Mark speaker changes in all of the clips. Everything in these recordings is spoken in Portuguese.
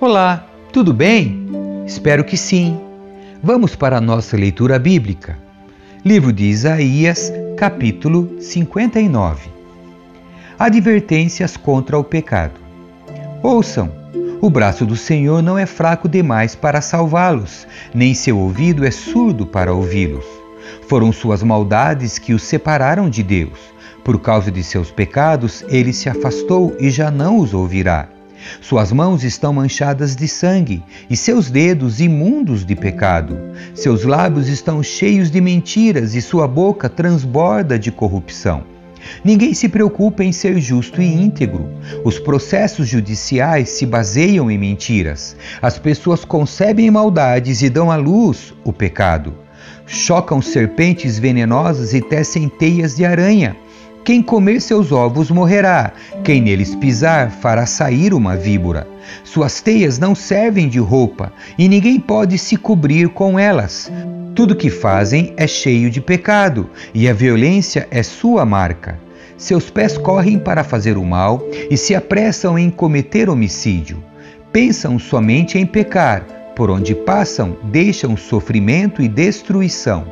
Speaker 1: Olá, tudo bem? Espero que sim. Vamos para a nossa leitura bíblica. Livro de Isaías, capítulo 59. Advertências contra o pecado. Ouçam: o braço do Senhor não é fraco demais para salvá-los, nem seu ouvido é surdo para ouvi-los. Foram suas maldades que os separaram de Deus. Por causa de seus pecados, ele se afastou e já não os ouvirá. Suas mãos estão manchadas de sangue e seus dedos imundos de pecado. Seus lábios estão cheios de mentiras e sua boca transborda de corrupção. Ninguém se preocupa em ser justo e íntegro. Os processos judiciais se baseiam em mentiras. As pessoas concebem maldades e dão à luz o pecado. Chocam serpentes venenosas e tecem teias de aranha. Quem comer seus ovos morrerá, quem neles pisar fará sair uma víbora. Suas teias não servem de roupa, e ninguém pode se cobrir com elas. Tudo que fazem é cheio de pecado, e a violência é sua marca. Seus pés correm para fazer o mal e se apressam em cometer homicídio. Pensam somente em pecar, por onde passam, deixam sofrimento e destruição.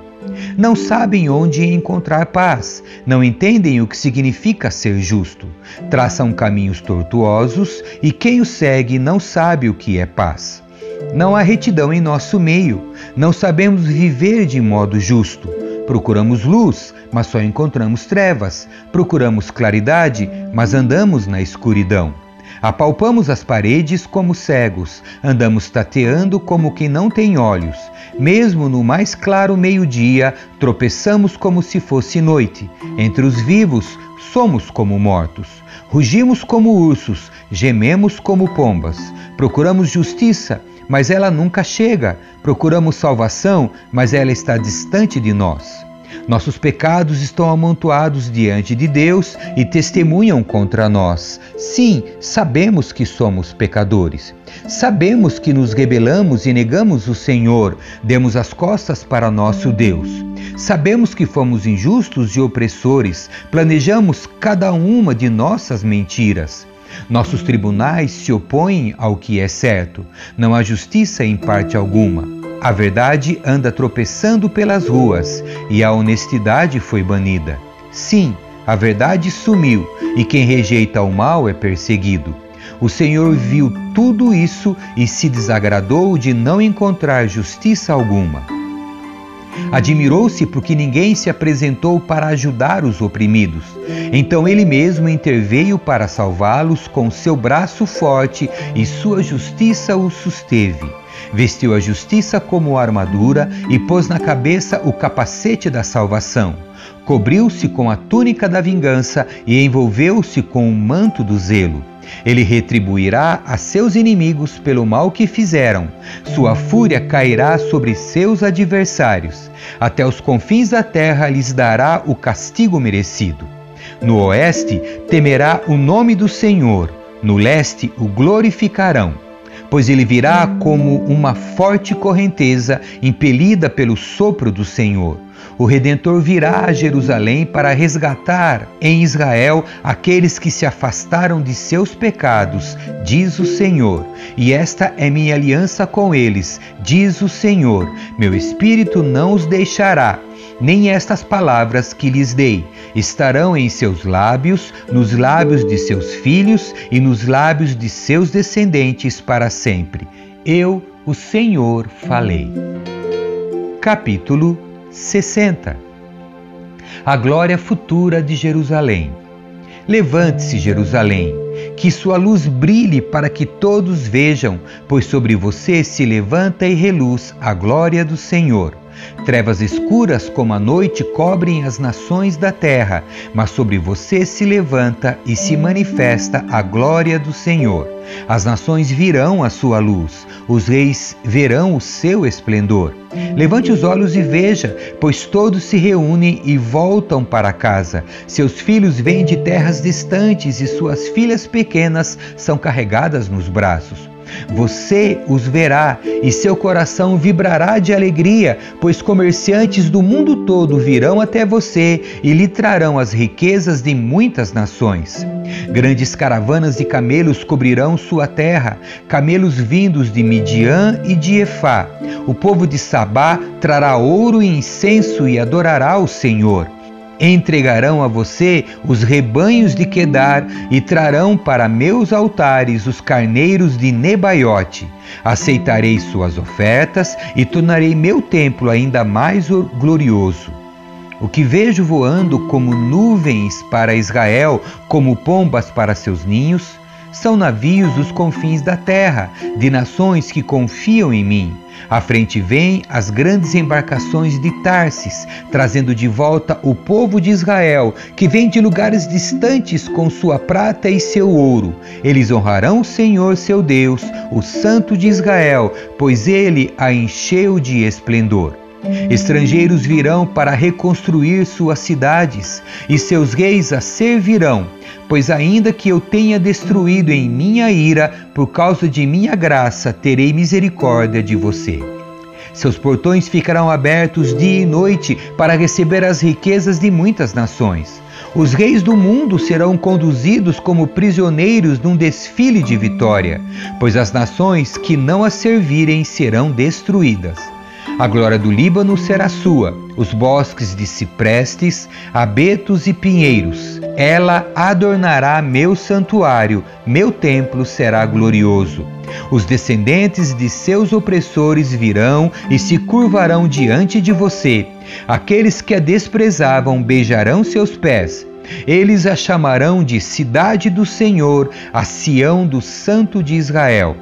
Speaker 1: Não sabem onde encontrar paz, não entendem o que significa ser justo, traçam caminhos tortuosos e quem os segue não sabe o que é paz. Não há retidão em nosso meio, não sabemos viver de modo justo. Procuramos luz, mas só encontramos trevas. Procuramos claridade, mas andamos na escuridão. Apalpamos as paredes como cegos, andamos tateando como quem não tem olhos. Mesmo no mais claro meio-dia, tropeçamos como se fosse noite. Entre os vivos, somos como mortos. Rugimos como ursos, gememos como pombas. Procuramos justiça, mas ela nunca chega. Procuramos salvação, mas ela está distante de nós. Nossos pecados estão amontoados diante de Deus e testemunham contra nós. Sim, sabemos que somos pecadores. Sabemos que nos rebelamos e negamos o Senhor, demos as costas para nosso Deus. Sabemos que fomos injustos e opressores, planejamos cada uma de nossas mentiras. Nossos tribunais se opõem ao que é certo, não há justiça em parte alguma. A verdade anda tropeçando pelas ruas e a honestidade foi banida. Sim, a verdade sumiu e quem rejeita o mal é perseguido. O Senhor viu tudo isso e se desagradou de não encontrar justiça alguma. Admirou-se porque ninguém se apresentou para ajudar os oprimidos. Então ele mesmo interveio para salvá-los com seu braço forte e sua justiça os susteve. Vestiu a justiça como armadura e pôs na cabeça o capacete da salvação. Cobriu-se com a túnica da vingança e envolveu-se com o manto do zelo. Ele retribuirá a seus inimigos pelo mal que fizeram. Sua fúria cairá sobre seus adversários. Até os confins da terra lhes dará o castigo merecido. No oeste temerá o nome do Senhor, no leste o glorificarão pois ele virá como uma forte correnteza impelida pelo sopro do Senhor. O Redentor virá a Jerusalém para resgatar em Israel aqueles que se afastaram de seus pecados, diz o Senhor. E esta é minha aliança com eles, diz o Senhor. Meu espírito não os deixará nem estas palavras que lhes dei estarão em seus lábios, nos lábios de seus filhos e nos lábios de seus descendentes para sempre. Eu, o Senhor, falei. Capítulo 60 A glória futura de Jerusalém. Levante-se, Jerusalém, que sua luz brilhe para que todos vejam, pois sobre você se levanta e reluz a glória do Senhor. Trevas escuras como a noite cobrem as nações da terra, mas sobre você se levanta e se manifesta a glória do Senhor. As nações virão a sua luz, os reis verão o seu esplendor. Levante os olhos e veja, pois todos se reúnem e voltam para casa. Seus filhos vêm de terras distantes e suas filhas pequenas são carregadas nos braços. Você os verá e seu coração vibrará de alegria, pois comerciantes do mundo todo virão até você e lhe trarão as riquezas de muitas nações. Grandes caravanas de camelos cobrirão sua terra, camelos vindos de Midian e de Efá. O povo de Sabá trará ouro e incenso e adorará o Senhor. Entregarão a você os rebanhos de Quedar e trarão para meus altares os carneiros de Nebaiote. Aceitarei suas ofertas e tornarei meu templo ainda mais glorioso. O que vejo voando como nuvens para Israel, como pombas para seus ninhos, são navios dos confins da terra, de nações que confiam em mim. À frente vêm as grandes embarcações de Tarsis, trazendo de volta o povo de Israel, que vem de lugares distantes com sua prata e seu ouro. Eles honrarão o Senhor seu Deus, o Santo de Israel, pois ele a encheu de esplendor. Estrangeiros virão para reconstruir suas cidades, e seus reis a servirão Pois ainda que eu tenha destruído em minha ira, por causa de minha graça, terei misericórdia de você. Seus portões ficarão abertos dia e noite para receber as riquezas de muitas nações. Os reis do mundo serão conduzidos como prisioneiros num desfile de vitória, pois as nações que não a servirem serão destruídas. A glória do Líbano será sua, os bosques de ciprestes, abetos e pinheiros. Ela adornará meu santuário, meu templo será glorioso. Os descendentes de seus opressores virão e se curvarão diante de você. Aqueles que a desprezavam beijarão seus pés. Eles a chamarão de cidade do Senhor, a Sião do Santo de Israel.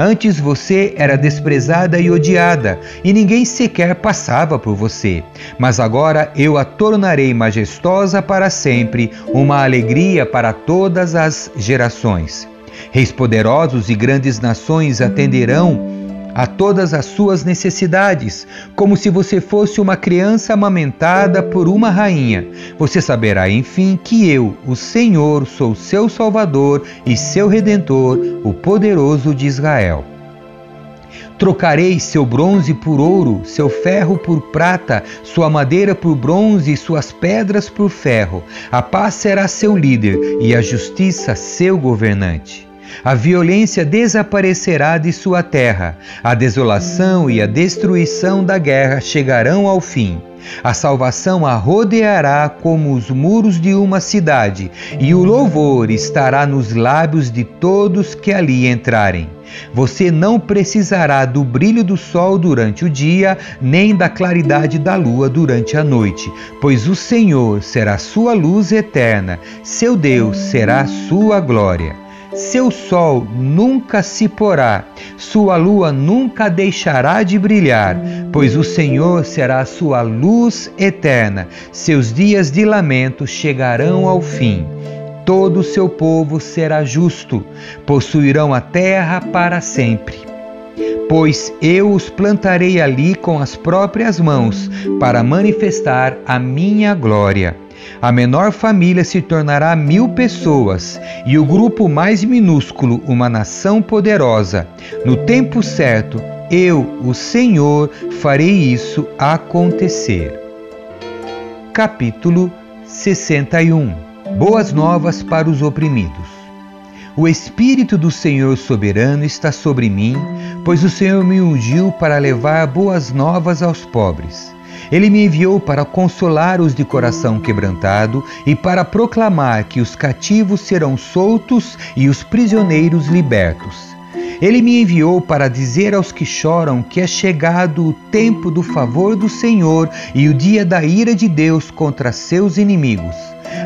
Speaker 1: Antes você era desprezada e odiada, e ninguém sequer passava por você. Mas agora eu a tornarei majestosa para sempre, uma alegria para todas as gerações. Reis poderosos e grandes nações atenderão a todas as suas necessidades, como se você fosse uma criança amamentada por uma rainha. Você saberá, enfim, que eu, o Senhor, sou seu Salvador e seu Redentor, o poderoso de Israel. Trocarei seu bronze por ouro, seu ferro por prata, sua madeira por bronze e suas pedras por ferro. A paz será seu líder e a justiça seu governante. A violência desaparecerá de sua terra, a desolação e a destruição da guerra chegarão ao fim. A salvação a rodeará como os muros de uma cidade, e o louvor estará nos lábios de todos que ali entrarem. Você não precisará do brilho do sol durante o dia, nem da claridade da lua durante a noite, pois o Senhor será sua luz eterna, seu Deus será sua glória. Seu sol nunca se porá, sua lua nunca deixará de brilhar, pois o Senhor será sua luz eterna. Seus dias de lamento chegarão ao fim. Todo o seu povo será justo, possuirão a terra para sempre. Pois eu os plantarei ali com as próprias mãos, para manifestar a minha glória. A menor família se tornará mil pessoas e o grupo mais minúsculo uma nação poderosa. No tempo certo, eu, o Senhor, farei isso acontecer. Capítulo 61 Boas novas para os oprimidos. O Espírito do Senhor soberano está sobre mim, pois o Senhor me ungiu para levar boas novas aos pobres. Ele me enviou para consolar os de coração quebrantado e para proclamar que os cativos serão soltos e os prisioneiros libertos. Ele me enviou para dizer aos que choram que é chegado o tempo do favor do Senhor e o dia da ira de Deus contra seus inimigos.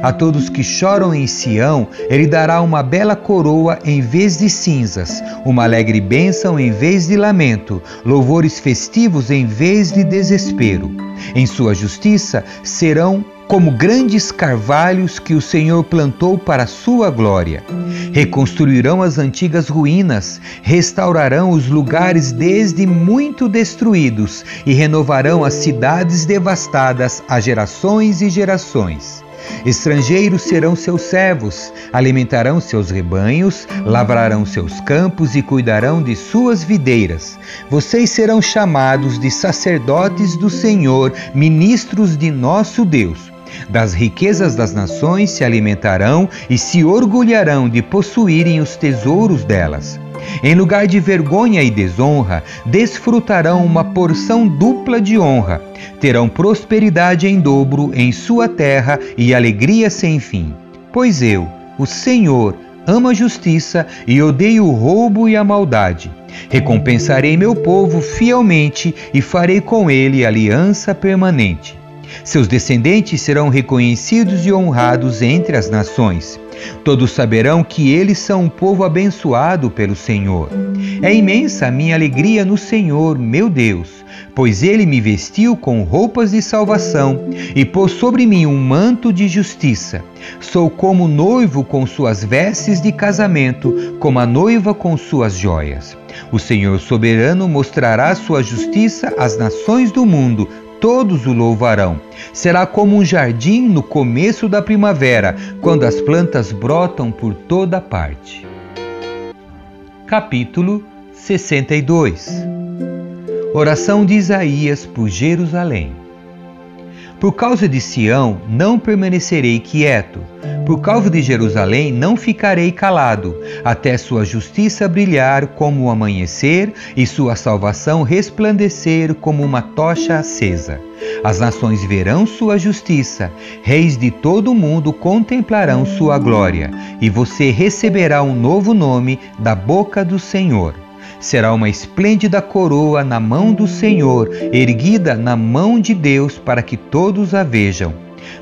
Speaker 1: A todos que choram em Sião, ele dará uma bela coroa em vez de cinzas, uma alegre bênção em vez de lamento, louvores festivos em vez de desespero. Em sua justiça serão como grandes carvalhos que o Senhor plantou para a sua glória. Reconstruirão as antigas ruínas, restaurarão os lugares desde muito destruídos e renovarão as cidades devastadas a gerações e gerações. Estrangeiros serão seus servos, alimentarão seus rebanhos, lavrarão seus campos e cuidarão de suas videiras. Vocês serão chamados de sacerdotes do Senhor, ministros de nosso Deus. Das riquezas das nações se alimentarão e se orgulharão de possuírem os tesouros delas. Em lugar de vergonha e desonra, desfrutarão uma porção dupla de honra. Terão prosperidade em dobro em sua terra e alegria sem fim. Pois eu, o Senhor, amo a justiça e odeio o roubo e a maldade. Recompensarei meu povo fielmente e farei com ele aliança permanente. Seus descendentes serão reconhecidos e honrados entre as nações. Todos saberão que eles são um povo abençoado pelo Senhor. É imensa a minha alegria no Senhor, meu Deus, pois ele me vestiu com roupas de salvação e pôs sobre mim um manto de justiça. Sou como noivo com suas vestes de casamento, como a noiva com suas joias. O Senhor soberano mostrará sua justiça às nações do mundo todos o louvarão. Será como um jardim no começo da primavera, quando as plantas brotam por toda parte. Capítulo 62 Oração de Isaías por Jerusalém. Por causa de Sião não permanecerei quieto, por causa de Jerusalém não ficarei calado, até sua justiça brilhar como o amanhecer e sua salvação resplandecer como uma tocha acesa. As nações verão sua justiça, reis de todo o mundo contemplarão sua glória, e você receberá um novo nome da boca do Senhor será uma esplêndida coroa na mão do Senhor, erguida na mão de Deus para que todos a vejam.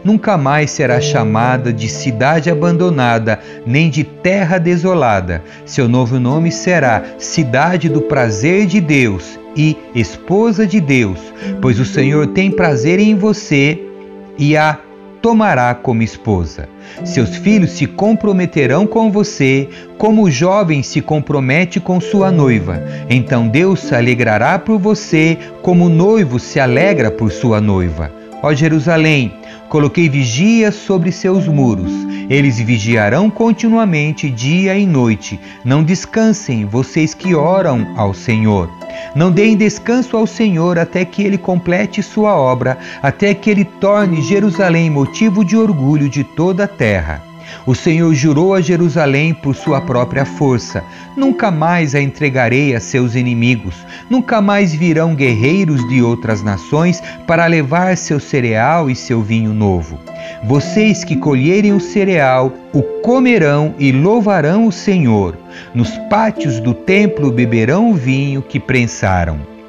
Speaker 1: Nunca mais será chamada de cidade abandonada, nem de terra desolada. Seu novo nome será Cidade do Prazer de Deus e Esposa de Deus, pois o Senhor tem prazer em você e a tomará como esposa. Seus filhos se comprometerão com você, como o jovem se compromete com sua noiva. Então Deus se alegrará por você, como o noivo se alegra por sua noiva. Ó Jerusalém, coloquei vigia sobre seus muros. Eles vigiarão continuamente, dia e noite. Não descansem, vocês que oram ao Senhor. Não deem descanso ao Senhor até que ele complete sua obra, até que ele torne Jerusalém motivo de orgulho de toda a terra. O Senhor jurou a Jerusalém por sua própria força: Nunca mais a entregarei a seus inimigos, nunca mais virão guerreiros de outras nações para levar seu cereal e seu vinho novo. Vocês que colherem o cereal, o comerão e louvarão o Senhor. Nos pátios do templo beberão o vinho que prensaram.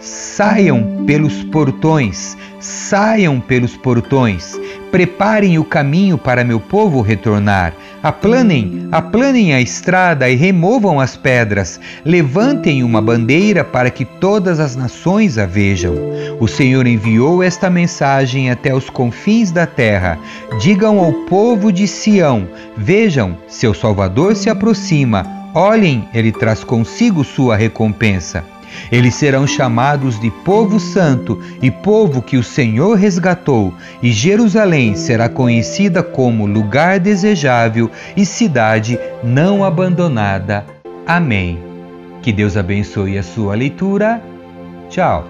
Speaker 1: Saiam pelos portões, saiam pelos portões, preparem o caminho para meu povo retornar. Aplanem, aplanem a estrada e removam as pedras. Levantem uma bandeira para que todas as nações a vejam. O Senhor enviou esta mensagem até os confins da terra. Digam ao povo de Sião: Vejam, seu Salvador se aproxima. Olhem, ele traz consigo sua recompensa. Eles serão chamados de povo santo e povo que o Senhor resgatou, e Jerusalém será conhecida como lugar desejável e cidade não abandonada. Amém. Que Deus abençoe a sua leitura. Tchau.